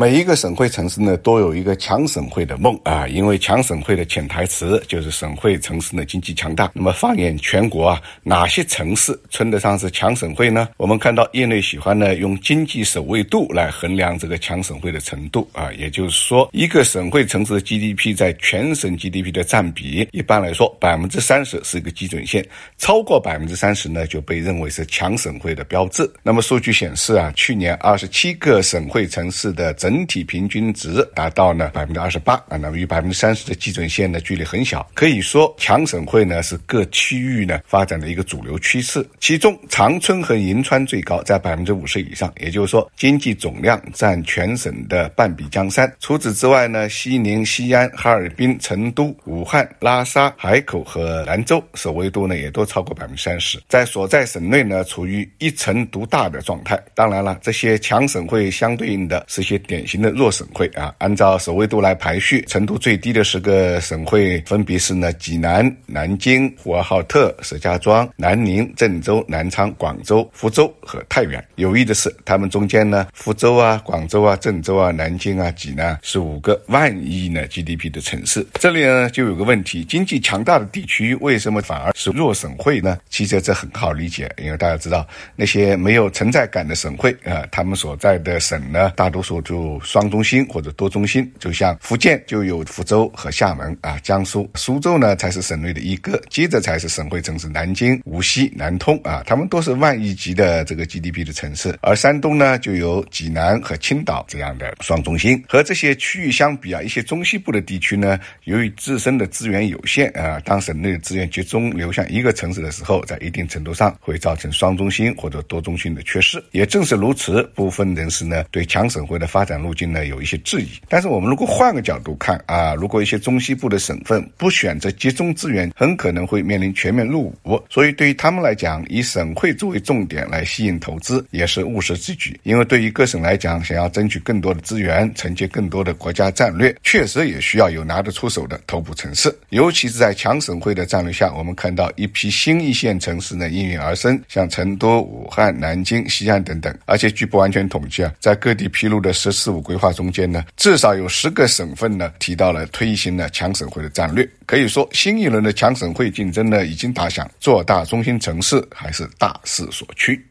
每一个省会城市呢，都有一个强省会的梦啊，因为强省会的潜台词就是省会城市呢经济强大。那么放眼全国啊，哪些城市称得上是强省会呢？我们看到业内喜欢呢用经济首位度来衡量这个强省会的程度啊，也就是说，一个省会城市的 GDP 在全省 GDP 的占比，一般来说百分之三十是一个基准线，超过百分之三十呢就被认为是强省会的标志。那么数据显示啊，去年二十七个省会城市的整整体平均值达到呢百分之二十八啊，那么与百分之三十的基准线的距离很小，可以说强省会呢是各区域呢发展的一个主流趋势。其中长春和银川最高，在百分之五十以上，也就是说经济总量占全省的半壁江山。除此之外呢，西宁、西安、哈尔滨、成都、武汉、拉萨、海口和兰州首位度呢也都超过百分之三十，在所在省内呢处于一城独大的状态。当然了，这些强省会相对应的是些点。典型的弱省会啊，按照首位度来排序，程度最低的十个省会分别是呢：济南、南京、呼和浩特、石家庄、南宁、郑州、南昌、广州、福州和太原。有意的是，他们中间呢，福州啊、广州啊、郑州啊、南京啊、济南是五个万亿呢 GDP 的城市。这里呢就有个问题：经济强大的地区为什么反而是弱省会呢？其实这很好理解，因为大家知道那些没有存在感的省会啊，他们所在的省呢，大多数就双中心或者多中心，就像福建就有福州和厦门啊，江苏苏州呢才是省内的一个，接着才是省会城市南京、无锡、南通啊，他们都是万亿级的这个 GDP 的城市。而山东呢就有济南和青岛这样的双中心。和这些区域相比啊，一些中西部的地区呢，由于自身的资源有限啊，当省内的资源集中流向一个城市的时候，在一定程度上会造成双中心或者多中心的缺失。也正是如此，部分人士呢对强省会的发展。路径呢有一些质疑，但是我们如果换个角度看啊，如果一些中西部的省份不选择集中资源，很可能会面临全面入伍。所以对于他们来讲，以省会作为重点来吸引投资也是务实之举。因为对于各省来讲，想要争取更多的资源，承接更多的国家战略，确实也需要有拿得出手的头部城市。尤其是在强省会的战略下，我们看到一批新一线城市呢应运而生，像成都、武汉、南京、西安等等。而且据不完全统计啊，在各地披露的十十四。规划中间呢，至少有十个省份呢提到了推行了强省会的战略。可以说，新一轮的强省会竞争呢已经打响，做大中心城市还是大势所趋。